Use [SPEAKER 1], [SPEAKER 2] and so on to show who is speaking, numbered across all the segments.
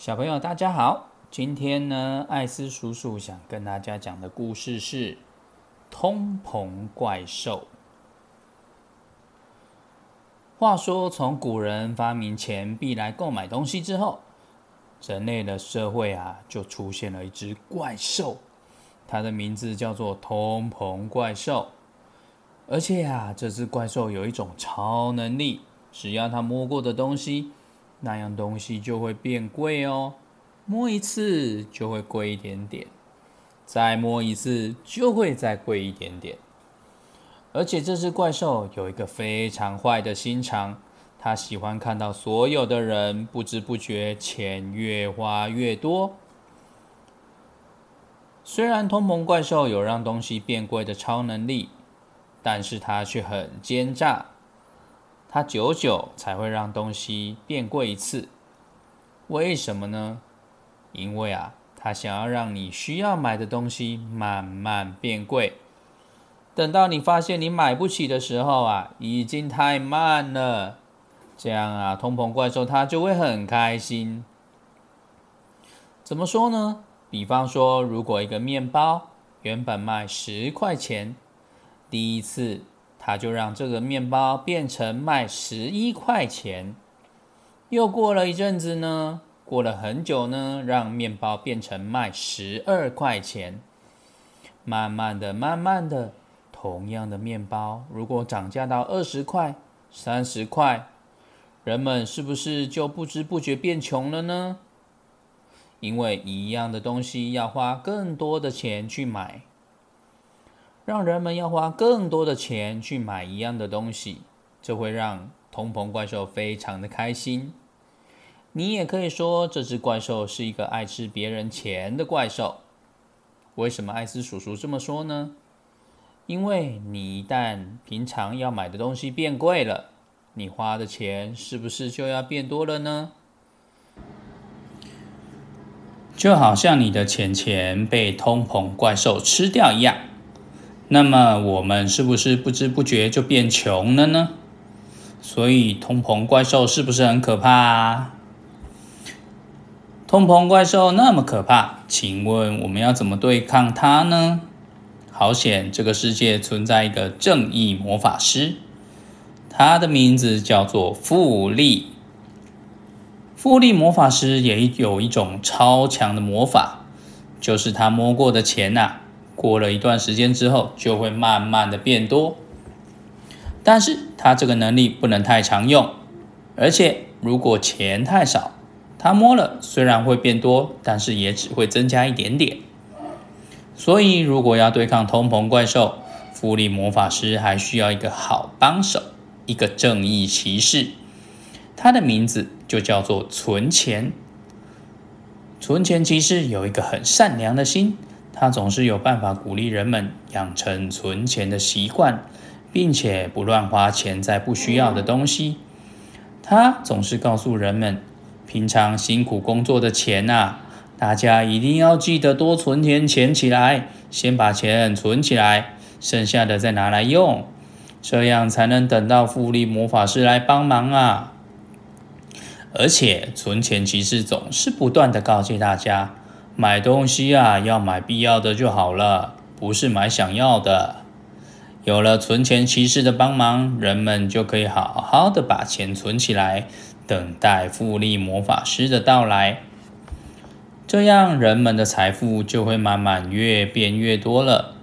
[SPEAKER 1] 小朋友，大家好！今天呢，艾斯叔叔想跟大家讲的故事是通膨怪兽。话说，从古人发明钱币来购买东西之后，人类的社会啊，就出现了一只怪兽，它的名字叫做通膨怪兽。而且啊，这只怪兽有一种超能力，只要它摸过的东西。那样东西就会变贵哦，摸一次就会贵一点点，再摸一次就会再贵一点点。而且这只怪兽有一个非常坏的心肠，它喜欢看到所有的人不知不觉钱越花越多。虽然通膨怪兽有让东西变贵的超能力，但是它却很奸诈。它久久才会让东西变贵一次，为什么呢？因为啊，它想要让你需要买的东西慢慢变贵，等到你发现你买不起的时候啊，已经太慢了。这样啊，通膨怪兽它就会很开心。怎么说呢？比方说，如果一个面包原本卖十块钱，第一次。他就让这个面包变成卖十一块钱，又过了一阵子呢，过了很久呢，让面包变成卖十二块钱。慢慢的、慢慢的，同样的面包，如果涨价到二十块、三十块，人们是不是就不知不觉变穷了呢？因为一样的东西要花更多的钱去买。让人们要花更多的钱去买一样的东西，这会让通膨怪兽非常的开心。你也可以说这只怪兽是一个爱吃别人钱的怪兽。为什么艾斯叔叔这么说呢？因为你一旦平常要买的东西变贵了，你花的钱是不是就要变多了呢？就好像你的钱钱被通膨怪兽吃掉一样。那么我们是不是不知不觉就变穷了呢？所以通膨怪兽是不是很可怕啊？通膨怪兽那么可怕，请问我们要怎么对抗它呢？好险，这个世界存在一个正义魔法师，他的名字叫做富利。富利魔法师也有一种超强的魔法，就是他摸过的钱呐。过了一段时间之后，就会慢慢的变多。但是他这个能力不能太常用，而且如果钱太少，他摸了虽然会变多，但是也只会增加一点点。所以如果要对抗通膨怪兽，福利魔法师还需要一个好帮手，一个正义骑士。他的名字就叫做存钱。存钱骑士有一个很善良的心。他总是有办法鼓励人们养成存钱的习惯，并且不乱花钱在不需要的东西。他总是告诉人们，平常辛苦工作的钱呐，大家一定要记得多存点钱起来，先把钱存起来，剩下的再拿来用，这样才能等到复利魔法师来帮忙啊！而且，存钱骑士总是不断的告诫大家。买东西啊，要买必要的就好了，不是买想要的。有了存钱骑士的帮忙，人们就可以好好的把钱存起来，等待复利魔法师的到来。这样，人们的财富就会慢慢越变越多了。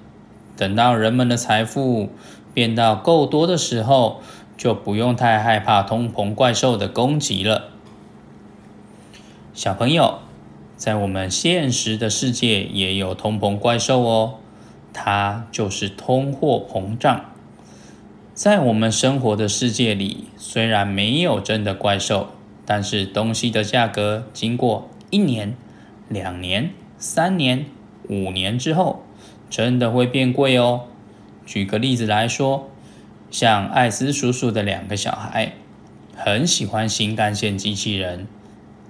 [SPEAKER 1] 等到人们的财富变到够多的时候，就不用太害怕通膨怪兽的攻击了。小朋友。在我们现实的世界也有通膨怪兽哦，它就是通货膨胀。在我们生活的世界里，虽然没有真的怪兽，但是东西的价格经过一年、两年、三年、五年之后，真的会变贵哦。举个例子来说，像艾斯叔叔的两个小孩，很喜欢新干线机器人，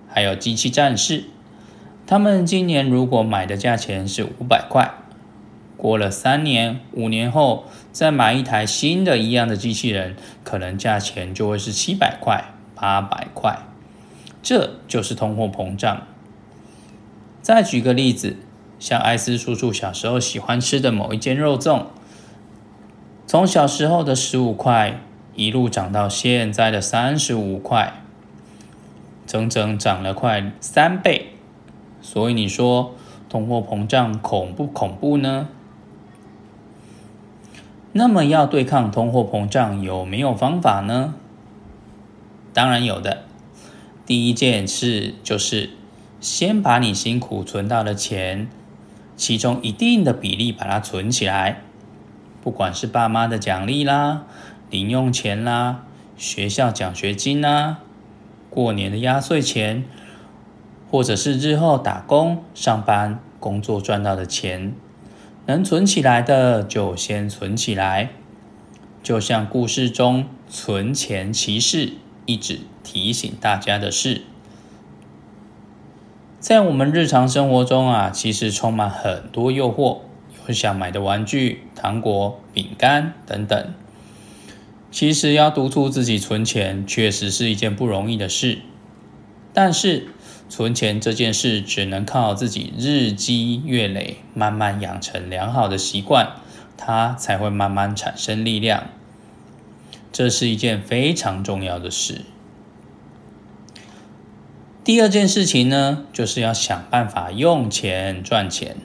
[SPEAKER 1] 还有机器战士。他们今年如果买的价钱是五百块，过了三年、五年后再买一台新的一样的机器人，可能价钱就会是七百块、八百块。这就是通货膨胀。再举个例子，像艾斯叔叔小时候喜欢吃的某一间肉粽，从小时候的十五块，一路涨到现在的三十五块，整整涨了快三倍。所以你说通货膨胀恐不恐怖呢？那么要对抗通货膨胀，有没有方法呢？当然有的。第一件事就是先把你辛苦存到的钱，其中一定的比例把它存起来，不管是爸妈的奖励啦、零用钱啦、学校奖学金啦、过年的压岁钱，或者是日后打工、上班、工作赚到的钱，能存起来的就先存起来，就像故事中存钱骑士。一直提醒大家的是，在我们日常生活中啊，其实充满很多诱惑，有想买的玩具、糖果、饼干等等。其实要督促自己存钱，确实是一件不容易的事。但是存钱这件事，只能靠自己日积月累，慢慢养成良好的习惯，它才会慢慢产生力量。这是一件非常重要的事。第二件事情呢，就是要想办法用钱赚钱，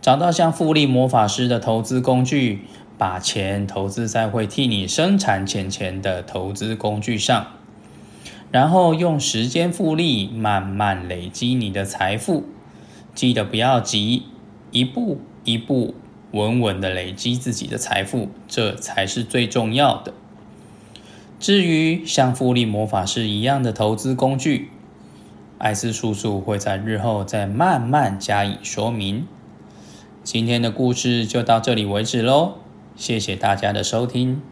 [SPEAKER 1] 找到像复利魔法师的投资工具，把钱投资在会替你生产钱钱的投资工具上，然后用时间复利，慢慢累积你的财富。记得不要急，一步一步稳稳的累积自己的财富，这才是最重要的。至于像复利魔法师一样的投资工具，艾斯叔叔会在日后再慢慢加以说明。今天的故事就到这里为止喽，谢谢大家的收听。